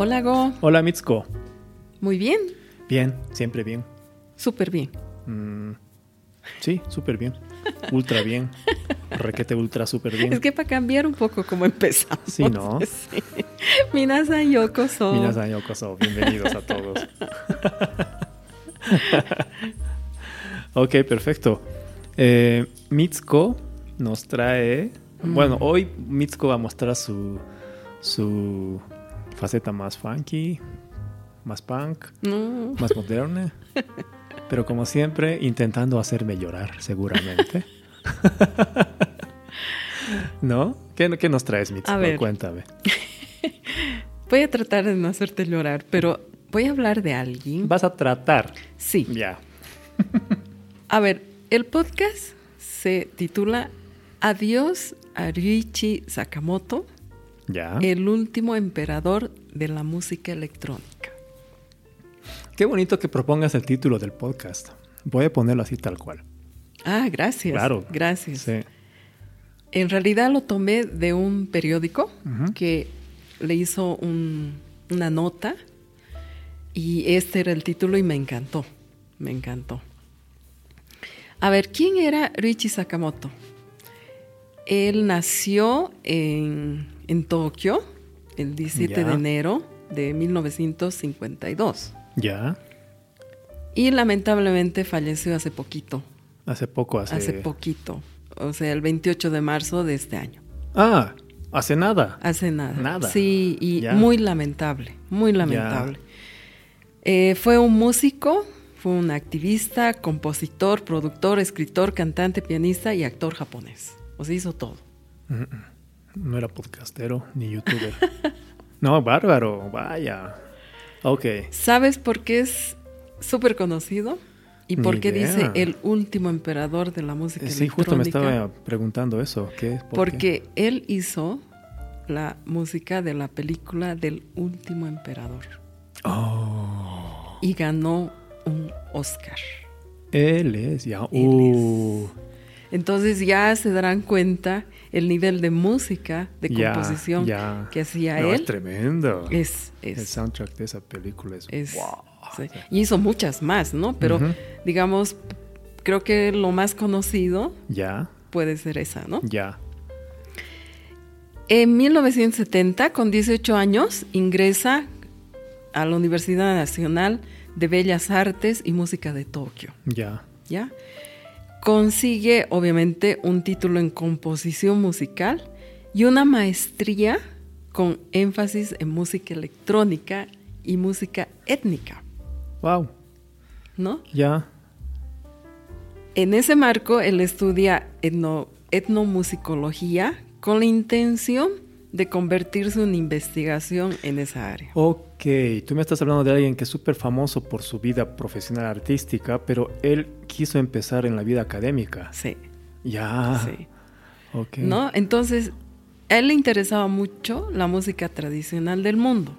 Hola, Go. Hola, Mitsuko. Muy bien. Bien, siempre bien. Súper bien. Mm, sí, súper bien. Ultra bien. Requete ultra súper bien. Es que para cambiar un poco cómo empezamos. Sí, ¿no? Sí. Minasan yokoso. Minasan yokoso. Bienvenidos a todos. ok, perfecto. Eh, Mitsuko nos trae... Mm. Bueno, hoy Mitsuko va a mostrar su, su faceta más funky, más punk, No. más moderna. Pero como siempre, intentando hacerme llorar, seguramente. ¿No? ¿Qué, qué nos traes, Mitsuko? A ver. Cuéntame. Voy a tratar de no hacerte llorar, pero voy a hablar de alguien. Vas a tratar. Sí. Ya. A ver, el podcast se titula Adiós a Ryuichi Sakamoto, Ya. el último emperador de la música electrónica. Qué bonito que propongas el título del podcast. Voy a ponerlo así tal cual. Ah, gracias. Claro. Gracias. Sí. En realidad lo tomé de un periódico que le hizo un- una nota y este era el título y me encantó, me encantó. A ver, ¿quién era Richie Sakamoto? Él nació en, en Tokio el 17 Ya. de enero de 1952 Ya. y lamentablemente falleció hace poquito, Hace poco, hace... hace poquito, o sea, el 28 de marzo de este año. Ah, hace nada. Hace nada. Nada. Sí, y muy lamentable, muy lamentable. Eh, fue un músico, fue un activista, compositor, productor, escritor, cantante, pianista y actor japonés. O sea, hizo todo. No era podcastero ni youtuber. no, bárbaro. Vaya. Ok. ¿Sabes por qué es súper conocido? ¿Y Ni por qué idea. dice el último emperador de la música Sí, justo me electrónica? estaba preguntando eso. ¿Qué? ¿Por qué? Porque él hizo la música de la película del último emperador Oh. y ganó un Oscar. Él es, ya. Él Uh. Entonces ya se darán cuenta el nivel de música, de composición que hacía No, Es él. tremendo. Es, El es, soundtrack de esa película es. es- wow. sí. Y hizo muchas más, ¿no? Pero digamos, creo que lo más conocido Ya, puede ser esa, ¿no? ya. En 1970, con 18 años, ingresa a la Universidad Nacional de Bellas Artes y Música de Tokio. Ya. ¿ya? Consigue, obviamente, un título en composición musical y una maestría con énfasis en música electrónica y música étnica, Wow. ¿no? Ya. En ese marco, él estudia etno- etnomusicología con la intención de convertirse en investigación en esa área. Ok, tú me estás hablando de alguien que es súper famoso por su vida profesional artística, pero él quiso empezar en la vida académica. Sí, Ya. sí. Ok. ¿No? Entonces, a él le interesaba mucho la música tradicional del mundo.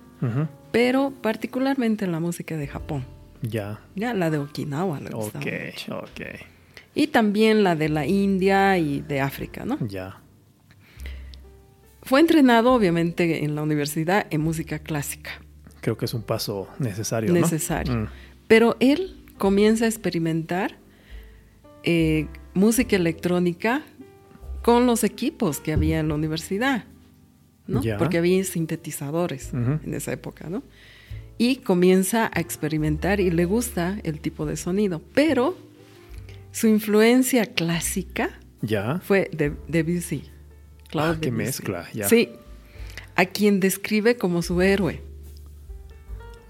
Pero particularmente la música de Japón. Ya. Ya la de Okinawa le Ok, mucho. ok. Y también la de la India y de África, ¿no? Ya. Fue entrenado obviamente en la universidad en música clásica, Creo que es un paso necesario. ¿no? necesario. Mm. Pero él comienza a experimentar eh, música electrónica con los equipos que había en la universidad, ¿no? Porque había sintetizadores en esa época, ¿no? Y comienza a experimentar y le gusta el tipo de sonido, pero su influencia clásica Ya. fue de Debussy. Claude Ah, qué Debussy. mezcla, ya. Sí, a quien describe como su héroe,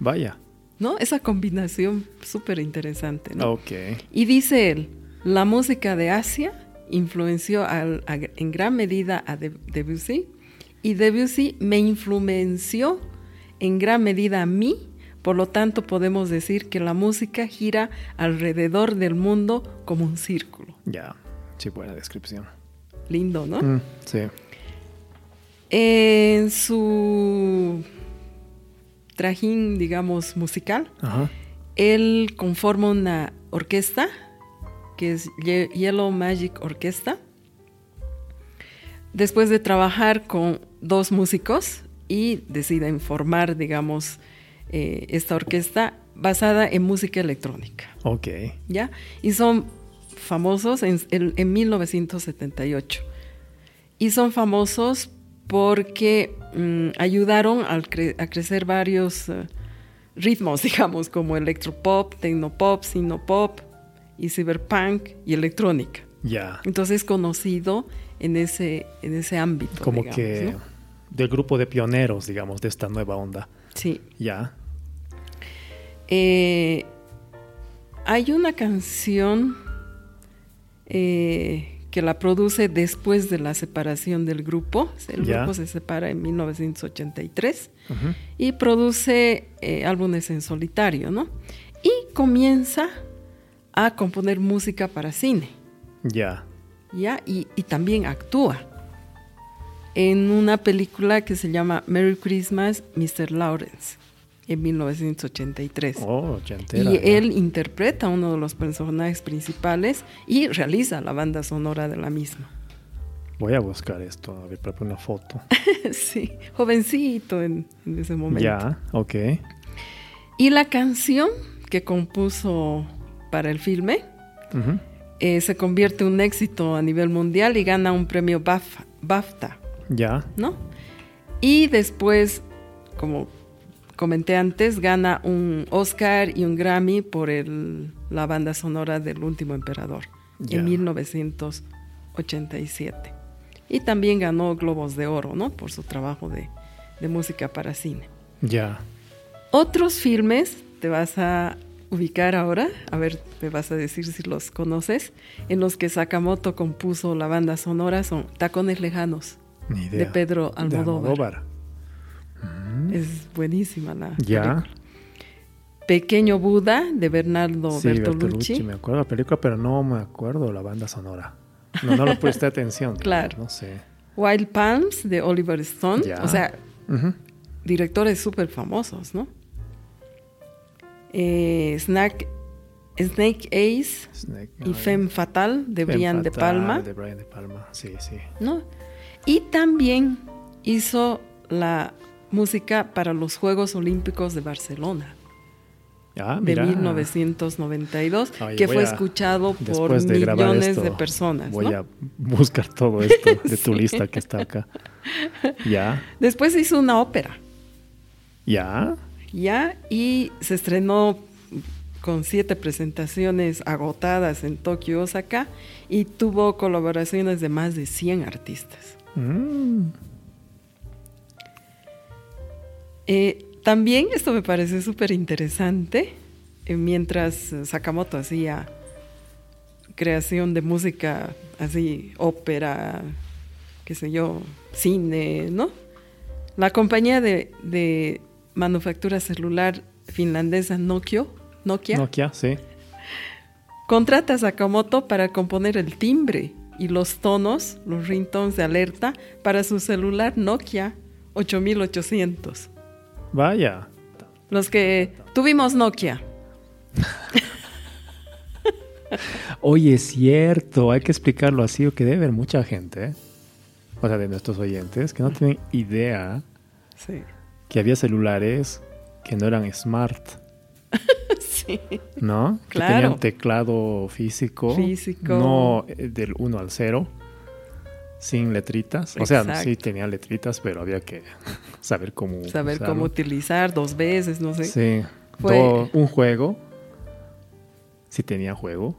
Vaya. ¿no? Esa combinación súper interesante, ¿no? Ok. Y dice él, la música de Asia influenció al- a- en gran medida a De- Debussy y Debussy me influenció en gran medida a mí, por lo tanto podemos decir que la música gira alrededor del mundo como un círculo. Ya. Sí, buena descripción. Lindo, ¿no? Mm, sí. En su trajín, digamos, musical, Ajá. él conforma una orquesta que es Ye- Yellow Magic Orchestra. Después de trabajar con dos músicos, y deciden formar, digamos, eh, esta orquesta basada en música electrónica. Ok. ¿Ya? Y son famosos en, en 1978. Y son famosos porque mm, ayudaron a, crecer varios eh, ritmos, digamos, como electropop, tecnopop, sinopop y cyberpunk y electrónica. Ya. Entonces es conocido en ese, en ese ámbito. Como que del grupo de pioneros, digamos, de esta nueva onda. Sí. Ya. Eh, hay una canción eh, que la produce después de la separación del grupo. El grupo se separa en 1983 y produce eh, álbumes en solitario, ¿no? Y comienza a componer música para cine. Ya. Ya, y, también actúa en una película que se llama Merry Christmas, Mr. Lawrence en 1983. Oh, y él interpreta a uno de los personajes principales y realiza la banda sonora de la misma. Voy a buscar esto, a ver, poner una foto. sí, jovencito en, ese momento. Ya, ok. Y la canción que compuso para el filme eh, se convierte en un éxito a nivel mundial y gana un premio BAFTA. Ya. ¿No? Y después, como comenté antes, gana un Oscar y un Grammy por el, la banda sonora del Último Emperador en 1987. Y también ganó Globos de Oro, ¿no? Por su trabajo de, música para cine. Ya. Otros filmes, te vas a ubicar ahora, a ver, te vas a decir si los conoces, en los que Sakamoto compuso la banda sonora son Tacones Lejanos, de Pedro Almodóvar. Es buenísima la ya. Pequeño Buda de Bernardo sí, Bertolucci. Me acuerdo la película, pero no me acuerdo la banda sonora. No, no le presté atención. claro. No sé. Wild Palms de Oliver Stone. O sea, directores súper famosos, ¿no? Eh, Snack, Snake Ace y Femme Fatal de Brian De Palma. De Brian De Palma, sí, sí. ¿No? Y también hizo la música para los Juegos Olímpicos de Barcelona. Ah, de 1992, que fue escuchado por millones de personas. Voy a buscar todo esto de tu lista que está acá. Ya. Después hizo una ópera. Ya. Ya, y se estrenó con siete presentaciones agotadas en Tokio y Osaka y tuvo colaboraciones de más de 100 artistas. Mm. Eh, también esto me parece súper interesante, eh, mientras Sakamoto hacía creación de música, así, ópera, qué sé yo, cine, ¿no? La compañía de, manufactura celular finlandesa Nokia, Nokia, Nokia, sí. contrata a Sakamoto para componer el timbre y los tonos, los ringtones de alerta para su celular Nokia 8800. Vaya. Los que tuvimos Nokia. Oye, es cierto, hay que explicarlo así, o que debe haber mucha gente, o sea, de nuestros oyentes, que no tienen idea que había celulares que no eran smart. sí. ¿No? Que tenían teclado físico. Físico. No eh, del 1 al 0 sin letritas. O sea, sí tenía letritas, pero había que saber cómo saber cómo utilizar dos veces, no sé. Sí. Fue... un juego. Sí tenía juego,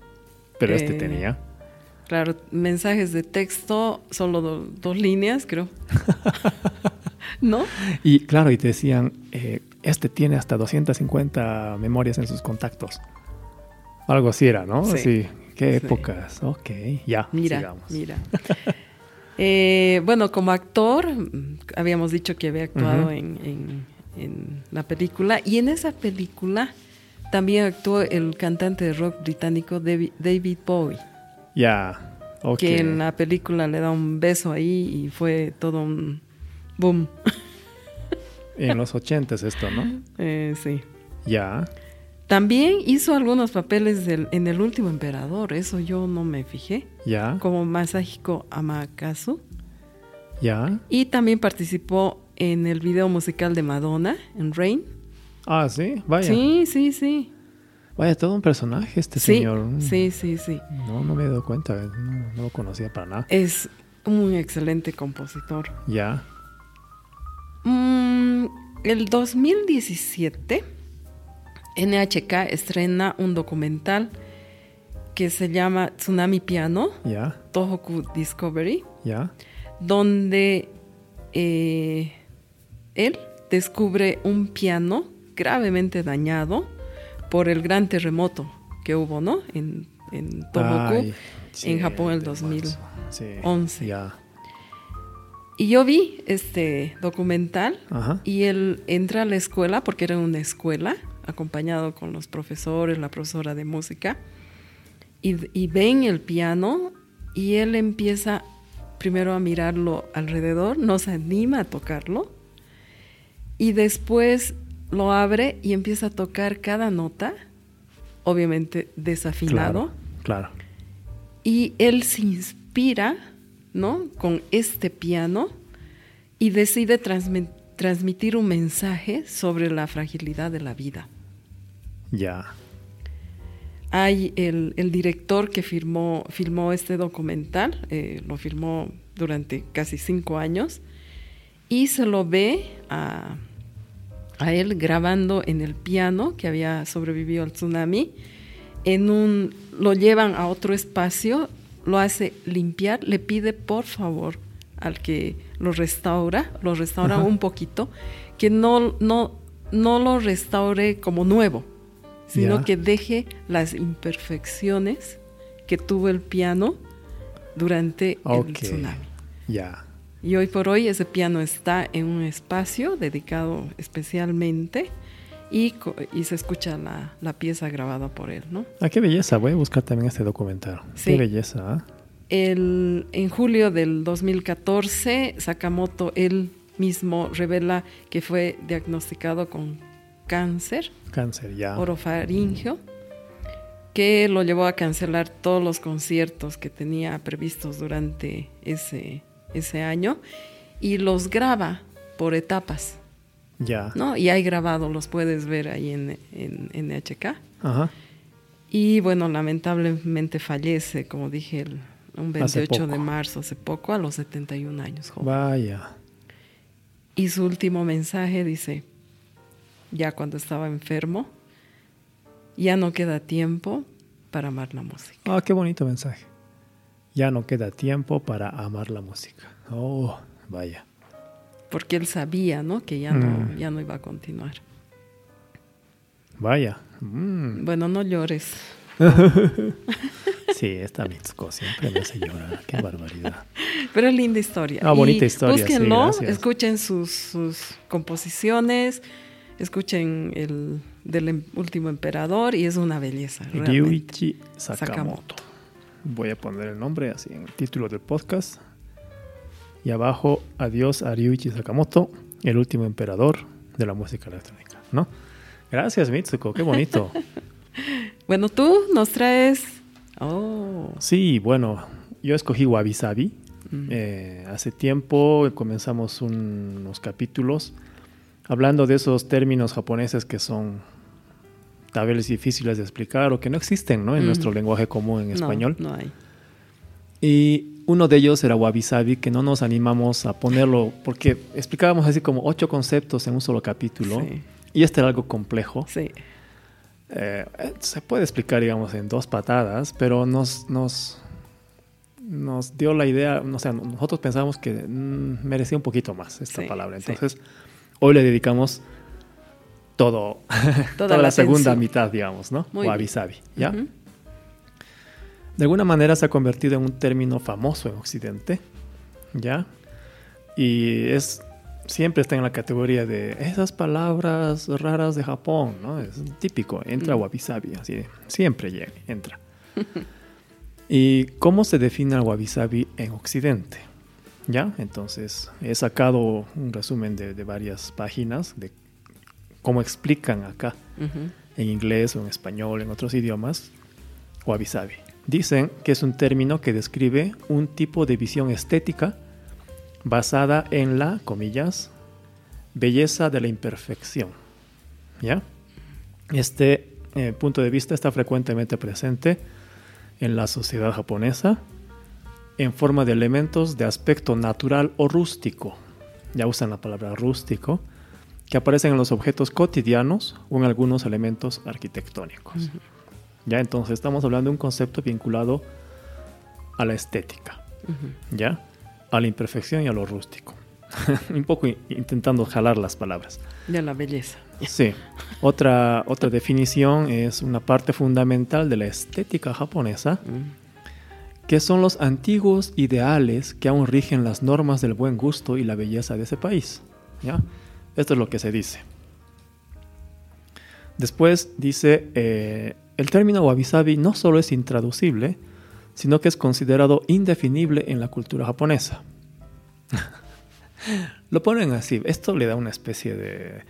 pero este eh, tenía. Claro, mensajes de texto, solo dos líneas, creo. ¿No? Y claro, y te decían, eh, este tiene hasta 250 memorias en sus contactos. Algo así era, ¿no? Sí. Qué épocas. Ok, ya. Mira, sigamos. mira. Eh, bueno, como actor, habíamos dicho que había actuado en, la película y en esa película también actuó el cantante de rock británico David Bowie. Ya, Que en la película le da un beso ahí y fue todo un boom. En los ochentas esto, ¿no? Eh, sí. Ya. También hizo algunos papeles en El último emperador, eso yo no me fijé. Ya. Como Masahiko Amakasu. Ya. Y también participó en el video musical de Madonna, en Rain. Ah, sí, vaya. Sí, sí, sí. Vaya, todo un personaje este señor. Sí, sí, sí. No, no me he dado cuenta, no, lo conocía para nada. Es un excelente compositor. Ya. Mm, el 2017, NHK estrena un documental que se llama Tsunami Piano. Tohoku Discovery, donde eh, él descubre un piano gravemente dañado por el gran terremoto que hubo, ¿no? En, en Tohoku, en Japón el 2011. ya. Y yo vi este documental y él entra a la escuela, porque era una escuela, acompañado con los profesores, la profesora de música, y, y ven el piano y él empieza primero a mirarlo alrededor, no se anima a tocarlo, y después lo abre y empieza a tocar cada nota, obviamente desafinado. Claro. Y él se inspira, ¿no? Con este piano y decide transmitir un mensaje sobre la fragilidad de la vida. Ya. Hay el, director que firmó, filmó este documental, eh, lo filmó durante casi cinco años, y se lo ve a, a él grabando en el piano que había sobrevivido al tsunami. En un, lo llevan a otro espacio, lo hace limpiar, le pide por favor al que lo restaura, lo restaura un poquito, que no, no, no lo restaure como nuevo, sino que deje las imperfecciones que tuvo el piano durante el tsunami. Ya. Y hoy por hoy ese piano está en un espacio dedicado especialmente y, y se escucha la, la, pieza grabada por él, ¿no? Ah, qué belleza. Voy a buscar también este documental. Qué belleza. ¿ah? El, en julio del 2014, Sakamoto él mismo revela que fue diagnosticado con cáncer. Cáncer, ya. Orofaringio, que lo llevó a cancelar todos los conciertos que tenía previstos durante ese ese año y los graba por etapas. Ya. ¿no? Y hay grabado, los puedes ver ahí en, en, HK. Y bueno, lamentablemente fallece, como dije, el, un 28 de marzo, hace poco, a los 71 años. Vaya. Y su último mensaje dice, ya cuando estaba enfermo, ya no queda tiempo para amar la música. Ah, qué bonito mensaje ya no queda tiempo para amar la música. Oh, vaya. Porque él sabía, ¿no? Que ya, no, mm. ya no iba a continuar. Vaya. Mm. Bueno, no llores. sí, esta Mitsuko siempre me hace llorar. Qué barbaridad. Pero es linda historia. Ah, bonita historia. Búsquenlo, escuchen sus, sus, composiciones, escuchen el del em, último emperador y es una belleza. Ryuichi Sakamoto. Voy a poner el nombre así en el título del podcast. Y abajo, adiós a Ryuichi Sakamoto, el último emperador de la música electrónica, ¿no? Gracias, Mitsuko, qué bonito. bueno, tú nos traes. Oh. Sí, bueno, yo escogí Wabi Sabi. Mm. Eh, hace tiempo comenzamos unos capítulos hablando de esos términos japoneses que son tal vez difíciles de explicar o que no existen ¿no? en nuestro lenguaje común en español. No, hay. Y uno de ellos era Wabi Sabi, que no nos animamos a ponerlo porque explicábamos así como ocho conceptos en un solo capítulo. Y este era algo complejo. Sí. Eh, se puede explicar, digamos, en dos patadas, pero nos, nos, nos dio la idea, o sea, nosotros pensamos que mm, merecía un poquito más esta palabra. Entonces, hoy le dedicamos todo, toda, la, segunda mitad, digamos, ¿no? Wabi Sabi, ¿ya? De alguna manera se ha convertido en un término famoso en Occidente, ¿ya? Y es siempre está en la categoría de esas palabras raras de Japón, ¿no? Es típico, entra wabi sabi, así, siempre llega, entra. ¿Y cómo se define el wabi sabi en Occidente? ¿Ya? Entonces, he sacado un resumen de, de varias páginas de como explican acá, en inglés o en español, en otros idiomas, wabi sabi. Dicen que es un término que describe un tipo de visión estética basada en la, comillas, belleza de la imperfección. ¿Ya? Este eh, punto de vista está frecuentemente presente en la sociedad japonesa en forma de elementos de aspecto natural o rústico. Ya usan la palabra rústico, que aparecen en los objetos cotidianos o en algunos elementos arquitectónicos. Ya entonces estamos hablando de un concepto vinculado a la estética, ya, a la imperfección y a lo rústico. un poco intentando jalar las palabras. De la belleza. Sí. Otra, otra definición es una parte fundamental de la estética japonesa, mm. Que son los antiguos ideales que aún rigen las normas del buen gusto y la belleza de ese país. ¿ya? Esto es lo que se dice. Después dice, eh, el término wabi-sabi no solo es intraducible, sino que es considerado indefinible en la cultura japonesa. Lo ponen así. Esto le da una especie de,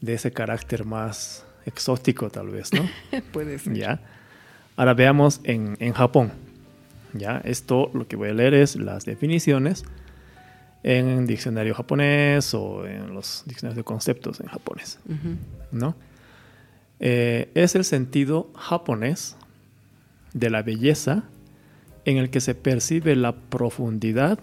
de ese carácter más exótico, tal vez, ¿no? Puede ser. ¿Ya? Ahora veamos en, en, Japón. ¿Ya? Esto lo que voy a leer es las definiciones en diccionario japonés o en los diccionarios de conceptos en japonés. ¿No? Eh, es el sentido japonés de la belleza en el que se percibe la profundidad,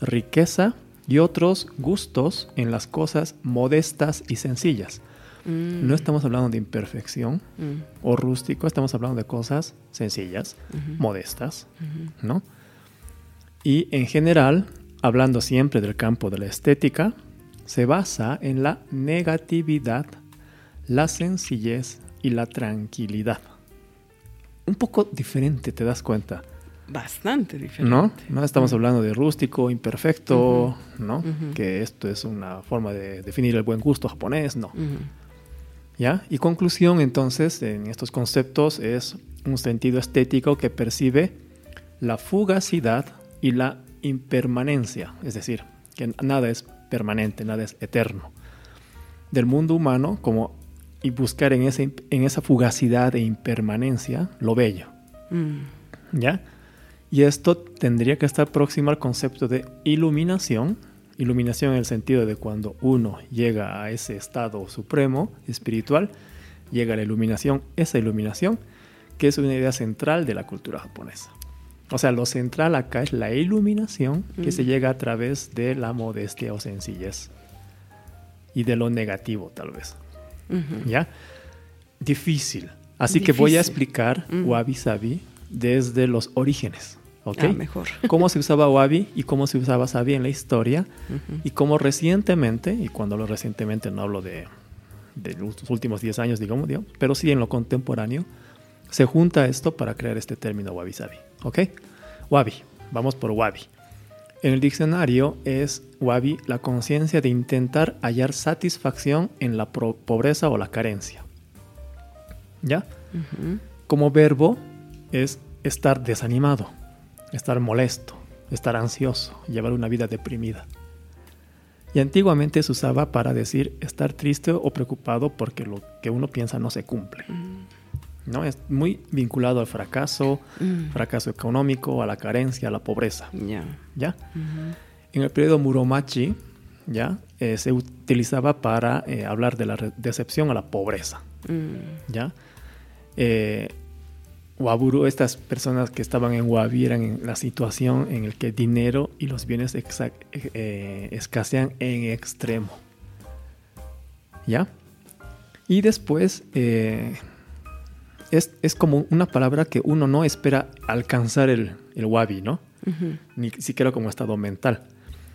riqueza y otros gustos en las cosas modestas y sencillas. Mm. No estamos hablando de imperfección mm. o rústico, estamos hablando de cosas sencillas, modestas, ¿no? Y en general, hablando siempre del campo de la estética, se basa en la negatividad, la sencillez y la tranquilidad. Un poco diferente, te das cuenta bastante diferente. ¿No? No estamos hablando de rústico, imperfecto, ¿no? Que esto es una forma de definir el buen gusto japonés, no. ¿Ya? Y conclusión entonces en estos conceptos es un sentido estético que percibe la fugacidad y la impermanencia, es decir, que nada es permanente, nada es eterno, del mundo humano como y buscar en, ese, en esa fugacidad e impermanencia lo bello. Mm. ¿Ya? Y esto tendría que estar próximo al concepto de iluminación. Iluminación en el sentido de cuando uno llega a ese estado supremo espiritual, llega a la iluminación, esa iluminación, que es una idea central de la cultura japonesa. O sea, lo central acá es la iluminación que se llega a través de la modestia o sencillez y de lo negativo tal vez. ¿Ya? Difícil. Así que voy a explicar Wabi Sabi desde los orígenes. ¿Ok? Ah, mejor. Cómo se usaba wabi y cómo se usaba sabi en la historia y cómo recientemente, y cuando lo recientemente no hablo de, de los últimos 10 años, digamos, pero sí en lo contemporáneo, se junta esto para crear este término wabi sabi, ¿ok? Wabi, vamos por wabi. En el diccionario es wabi la conciencia de intentar hallar satisfacción en la pobreza o la carencia. ¿Ya? Como verbo es estar desanimado estar molesto, estar ansioso, llevar una vida deprimida. Y antiguamente se usaba para decir estar triste o preocupado porque lo que uno piensa no se cumple. Mm. ¿No? Es muy vinculado al fracaso, mm. fracaso económico, a la carencia, a la pobreza. ¿Ya? En el periodo Muromachi, ¿ya? Eh, se utilizaba para eh, hablar de la decepción a la pobreza. Mm. ¿Ya? Eh, Waburu, estas personas que estaban en Wabi eran en la situación en la que dinero y los bienes eh, escasean en extremo. ¿Ya? Y después eh, es, como una palabra que uno no espera alcanzar el, el Wabi, ¿no? Ni siquiera como estado mental.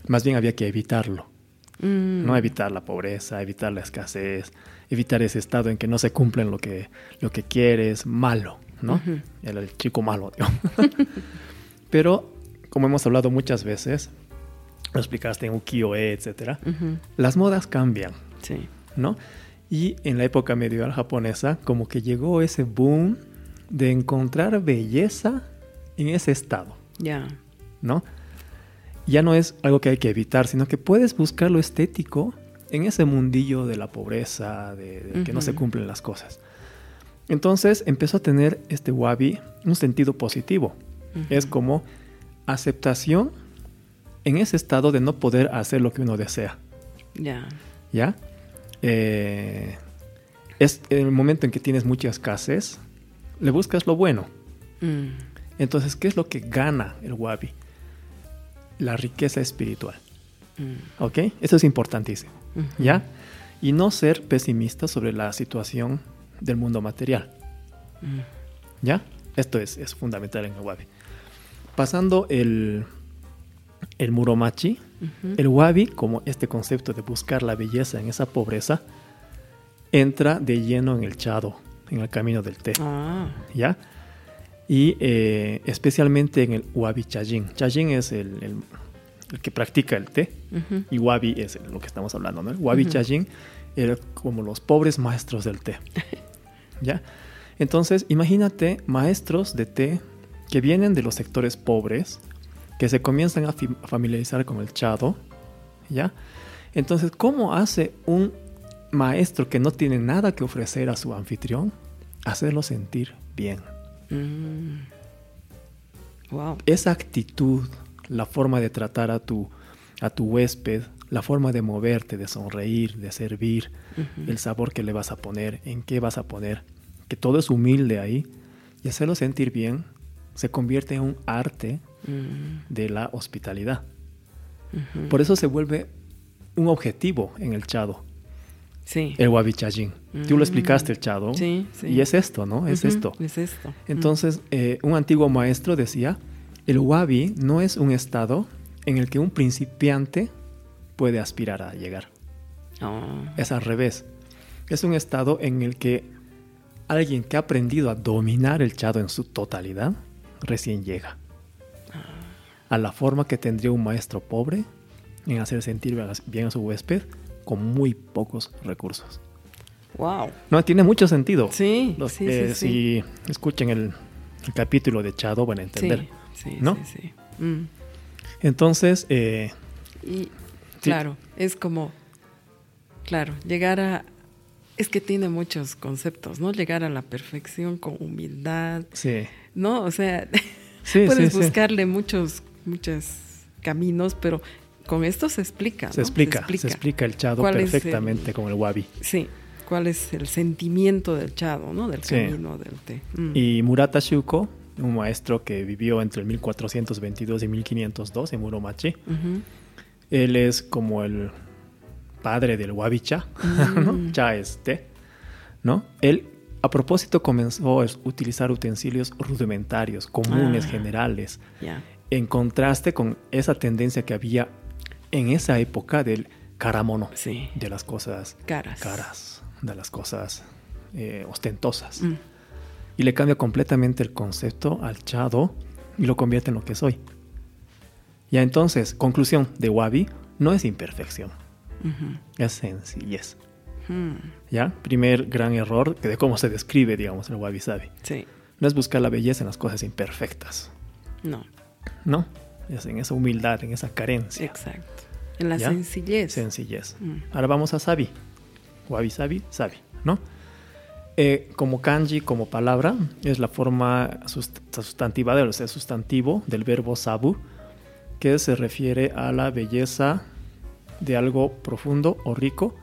Más bien había que evitarlo. Mm. No evitar la pobreza, evitar la escasez, evitar ese estado en que no se cumplen lo que, lo que quieres, malo. ¿No? El chico malo, Pero, como hemos hablado muchas veces, lo explicaste en ukiyo-e, etc., las modas cambian, sí. ¿no? Y en la época medieval japonesa, como que llegó ese boom de encontrar belleza en ese estado. Ya. ¿No? Ya no es algo que hay que evitar, sino que puedes buscar lo estético en ese mundillo de la pobreza, de, que no se cumplen las cosas. Entonces empezó a tener este wabi un sentido positivo. Es como aceptación en ese estado de no poder hacer lo que uno desea. Ya. ¿Ya? Eh, es el momento en que tienes mucha escasez, le buscas lo bueno. Mm. Entonces, ¿qué es lo que gana el wabi? La riqueza espiritual. Mm. ¿Ok? Eso es importantísimo. ¿Ya? Y no ser pesimista sobre la situación del mundo material. Mm. ¿Ya? Esto es, es, fundamental en el wabi. Pasando el, el muromachi, el wabi, como este concepto de buscar la belleza en esa pobreza, entra de lleno en el chado, en el camino del té. Ah. ¿Ya? Y eh, especialmente en el wabi chajin. Chajin es el, que practica el té y wabi es lo que estamos hablando, ¿no? El wabi chajin era como los pobres maestros del té. ¿Ya? Entonces, imagínate maestros de té que vienen de los sectores pobres, que se comienzan a familiarizar con el chado, ¿ya? Entonces, ¿cómo hace un maestro que no tiene nada que ofrecer a su anfitrión, hacerlo sentir bien. Mm. Esa actitud, la forma de tratar a tu, a tu huésped, la forma de moverte, de sonreír, de servir, el sabor que le vas a poner, en qué vas a poner, que todo es humilde ahí, y hacerlo sentir bien se convierte en un arte mm. de la hospitalidad. Por eso se vuelve un objetivo en el chado. El wabi chajin. Tú lo explicaste, el chado. Sí, Y es esto, ¿no? Es esto. Es esto. Entonces, eh, un antiguo maestro decía, el wabi no es un estado en el que un principiante puede aspirar a llegar. Oh. Es al revés. Es un estado en el que alguien que ha aprendido a dominar el chado en su totalidad recién llega. Ah. A la forma que tendría un maestro pobre en hacer sentir bien a su huésped con muy pocos recursos. Wow. No, tiene mucho sentido. Sí, eh, Si escuchen el, capítulo de Chado van a entender. Sí, ¿no? sí, mm. Entonces, eh, y, claro, es como, claro, llegar a, es que tiene muchos conceptos, ¿no? Llegar a la perfección con humildad. Sí. ¿No? O sea, puedes buscarle muchos, muchos caminos, pero con esto se explica. Se, explica, se explica, el chado perfectamente con el wabi. Sí, cuál es el sentimiento del chado, ¿no? Del camino del té. Mm. Y Murata Shuko, un maestro que vivió entre 1422 y 1502 en Muromachi, él es como el padre del wabi cha, ¿no? Mm. Cha es té, ¿no? Él a propósito comenzó a utilizar utensilios rudimentarios, comunes, ah, generales, en contraste con esa tendencia que había en esa época del caramono, sí. de las cosas caras, caras de las cosas eh, ostentosas. Mm. Y le cambia completamente el concepto al chado y lo convierte en lo que soy. Ya entonces, conclusión de Wabi, no es imperfección, es sencillez. Hmm. ¿Ya? Primer gran error de cómo se describe, digamos, el Wabi Sabi. Sí. No es buscar la belleza en las cosas imperfectas. No. No, es en esa humildad, en esa carencia. Exacto. En la sencillez. Sencillez. Mm. Ahora vamos a sabi. Wabi sabi, sabi, ¿no? Eh, como kanji, como palabra, es la forma sustantiva del sustantivo del verbo sabu, que se refiere a la belleza de algo profundo o rico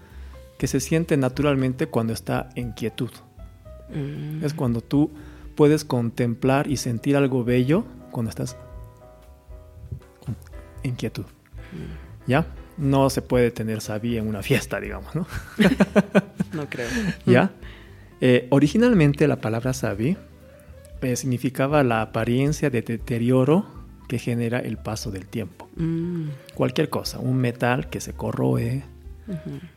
que se siente naturalmente cuando está en quietud. Mm. Es cuando tú puedes contemplar y sentir algo bello cuando estás inquietud. ¿Ya? No se puede tener sabí en una fiesta, digamos, ¿no? no creo. ¿Ya? Eh, originalmente la palabra sabí eh, significaba la apariencia de deterioro que genera el paso del tiempo. Mm. Cualquier cosa, un metal que se corroe,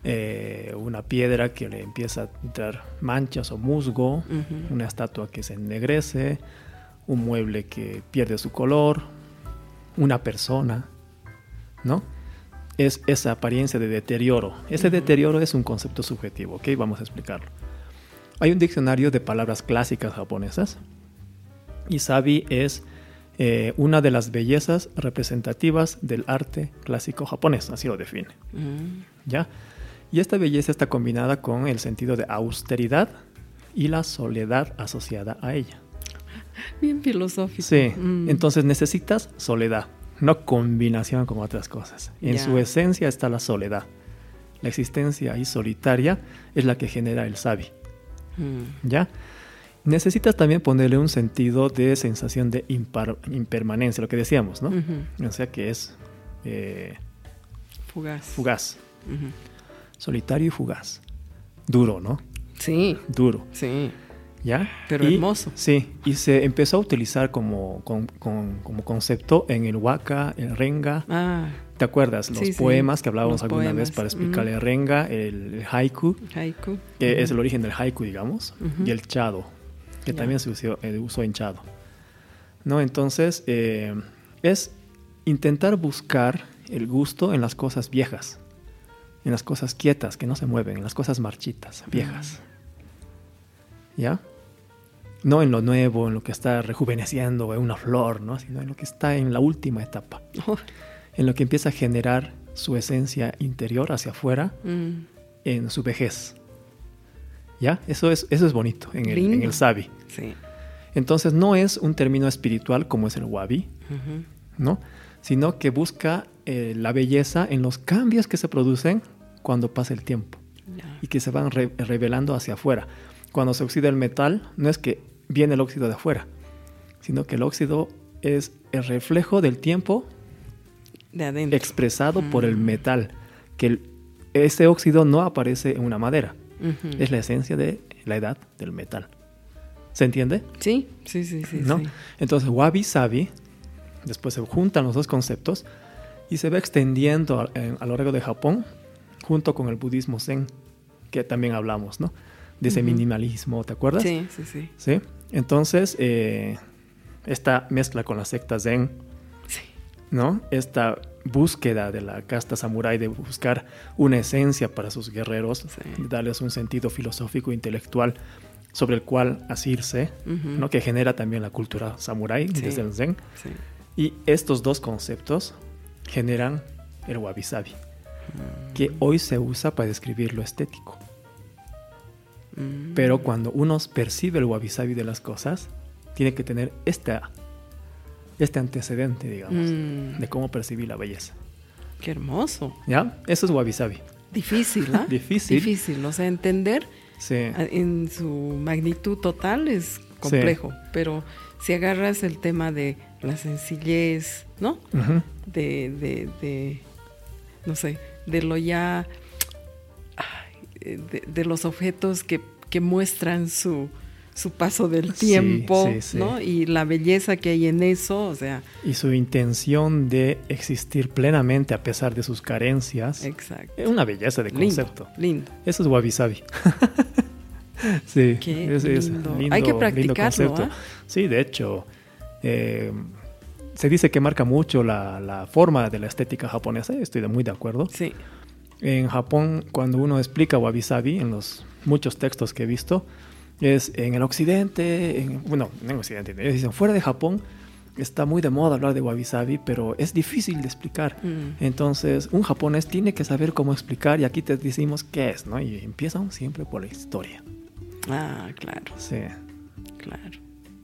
eh, una piedra que le empieza a entrar manchas o musgo, una estatua que se ennegrece, un mueble que pierde su color, una persona, ¿no? Es esa apariencia de deterioro. Ese deterioro es un concepto subjetivo, ¿ok? Vamos a explicarlo. Hay un diccionario de palabras clásicas japonesas y sabi es eh, una de las bellezas representativas del arte clásico japonés, así lo define. Mm. ¿Ya? Y esta belleza está combinada con el sentido de austeridad y la soledad asociada a ella. Bien filosófico. Sí, mm. entonces necesitas soledad no combinación con otras cosas. En su esencia está la soledad. la existencia ahí solitaria, es la que genera el sabi. Mm. ¿Ya? Necesitas también ponerle un sentido de sensación de impermanencia, lo que decíamos, ¿no? O sea que es... Eh, fugaz. Fugaz. Solitario y fugaz. Duro, ¿no? Sí. Duro. Sí. ¿Ya? Pero hermoso. Sí, y se empezó a utilizar como, como concepto en el waka, el renga. Ah. ¿Te acuerdas? Los poemas que hablábamos alguna vez para explicar el renga, el, haiku, haiku. que es el origen del haiku, digamos, y el chado, que también se usó, eh, usó, en chado. ¿No? Entonces, eh, es intentar buscar el gusto en las cosas viejas, en las cosas quietas, que no se mueven, en las cosas marchitas, viejas. ¿Ya? No en lo nuevo, en lo que está rejuveneciendo, en una flor, ¿no? sino en lo que está en la última etapa. En lo que empieza a generar su esencia interior hacia afuera mm. en su vejez. ¿Ya? Eso es, eso es bonito en el, en el sabi. Sí. Entonces no es un término espiritual como es el wabi, ¿no? Sino que busca eh, la belleza en los cambios que se producen cuando pasa el tiempo y que se van revelando hacia afuera. Cuando se oxida el metal, no es que viene el óxido de afuera, sino que el óxido es el reflejo del tiempo de expresado por el metal, que ese óxido no aparece en una madera es la esencia de la edad del metal. ¿Se entiende? Sí, sí, sí, sí. ¿No? Entonces, wabi sabi, después se juntan los dos conceptos y se va extendiendo a, lo largo de Japón junto con el budismo zen, que también hablamos, ¿no? De ese minimalismo, ¿te acuerdas? Sí, sí, sí. ¿Sí? Entonces, eh, esta mezcla con la secta zen, sí. ¿no? Esta búsqueda de la casta samurái de buscar una esencia para sus guerreros, darles un sentido filosófico e intelectual sobre el cual asirse, ¿no? que genera también la cultura samurái desde el zen. Y estos dos conceptos generan el wabi-sabi, que mm. hoy se usa para describir lo estético. Mm. Pero cuando uno percibe el wabi-sabi de las cosas, tiene que tener esta este antecedente, digamos, mm. de cómo percibí la belleza. Qué hermoso. ¿Ya? Eso es wabi sabi. Difícil, ¿ah? Difícil. Difícil, o sea, entender en su magnitud total es complejo, pero si agarras el tema de la sencillez, ¿no? de, de, de, no sé, de lo ya, de, de los objetos que, que muestran su, su paso del tiempo, ¿no? Y la belleza que hay en eso, o sea. Y su intención de existir plenamente a pesar de sus carencias. Exacto. Es una belleza de concepto. Lindo. Eso es wabi sabi. sí. Qué lindo. Hay que practicarlo. ¿eh? Sí, de hecho. Eh, se dice que marca mucho la, la, forma de la estética japonesa, estoy muy de acuerdo. Sí. En Japón, cuando uno explica wabi sabi, en los muchos textos que he visto, es en el occidente, en, bueno, en el occidente, dicen fuera de Japón está muy de moda hablar de wabi sabi, pero es difícil de explicar. Mm. Entonces, un japonés tiene que saber cómo explicar y aquí te decimos qué es, ¿no? Y empiezan siempre por la historia. Ah, claro. Sí. Claro.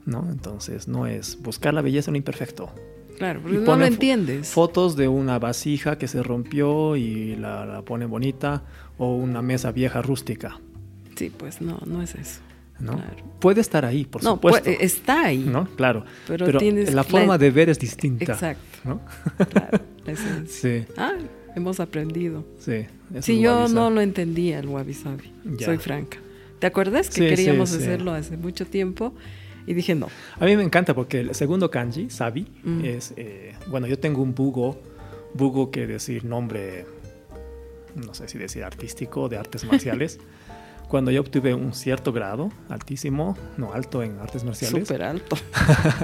¿No? Entonces, no es buscar la belleza en lo imperfecto. Claro, porque no lo entiendes. Fotos de una vasija que se rompió y la, la pone bonita o una mesa vieja rústica. Sí, pues no, no es eso. Puede estar ahí, por no, supuesto. está ahí. ¿no? Claro. Pero, la forma de ver es distinta. Exacto. Claro, sí. Ah, hemos aprendido. Sí. Sí, yo no lo entendía el wabi sabi. Soy franca. ¿Te acuerdas que queríamos hacerlo hace mucho tiempo? Y dije no. A mí me encanta porque el segundo kanji, sabi, mm. es. Eh, bueno, yo tengo un bugo. Bugo que decir nombre. No sé si decir artístico, de artes marciales. cuando yo obtuve un cierto grado, altísimo, no alto en artes marciales. Súper alto.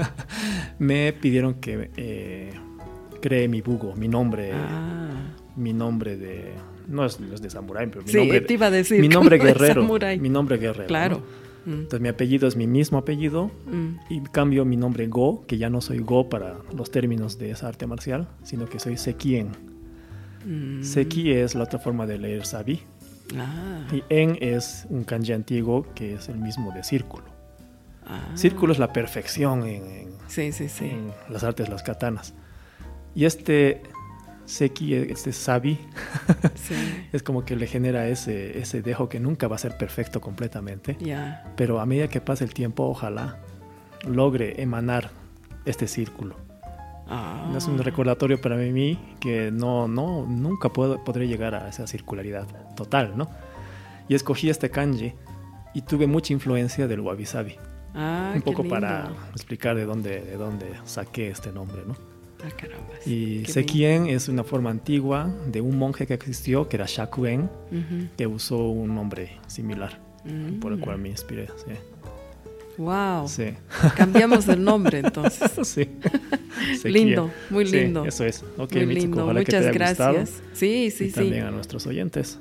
me pidieron que eh, cree mi bugo, mi nombre. Ah. Mi nombre de. No es, de samurái, pero mi sí, nombre. te iba a decir. Mi nombre guerrero. Mi nombre guerrero. Claro. Mm. Entonces mi apellido es mi mismo apellido mm. y cambio mi nombre Go, que ya no soy Go para los términos de esa arte marcial, sino que soy Sekien. Mm. Seki es la otra forma de leer Sabi. Ah. Y en es un kanji antiguo que es el mismo de círculo. Ah. Círculo es la perfección en, sí, sí, sí. en las artes, las katanas. Y este Seki, este Sabi, es como que le genera ese, ese dejo que nunca va a ser perfecto completamente. Pero a medida que pasa el tiempo, ojalá logre emanar este círculo. Ah. Es un recordatorio para mí que no, no, nunca puedo, podré llegar a esa circularidad total, ¿no? Y escogí este kanji y tuve mucha influencia del wabi sabi. Ah, un poco para explicar de dónde, de dónde saqué este nombre, ¿no? Ah, caramba. Y Sekien es una forma antigua de un monje que existió, que era Shakuen, que usó un nombre similar, por el cual me inspiré. Sí. Wow. Sí. Cambiamos el nombre entonces. sí. lindo, muy lindo. eso es. muy lindo. Muchas gracias. Sí, sí, y También a nuestros oyentes.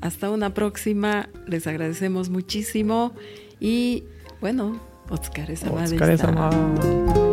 Hasta una próxima. Les agradecemos muchísimo. Y bueno, Otskare Sama.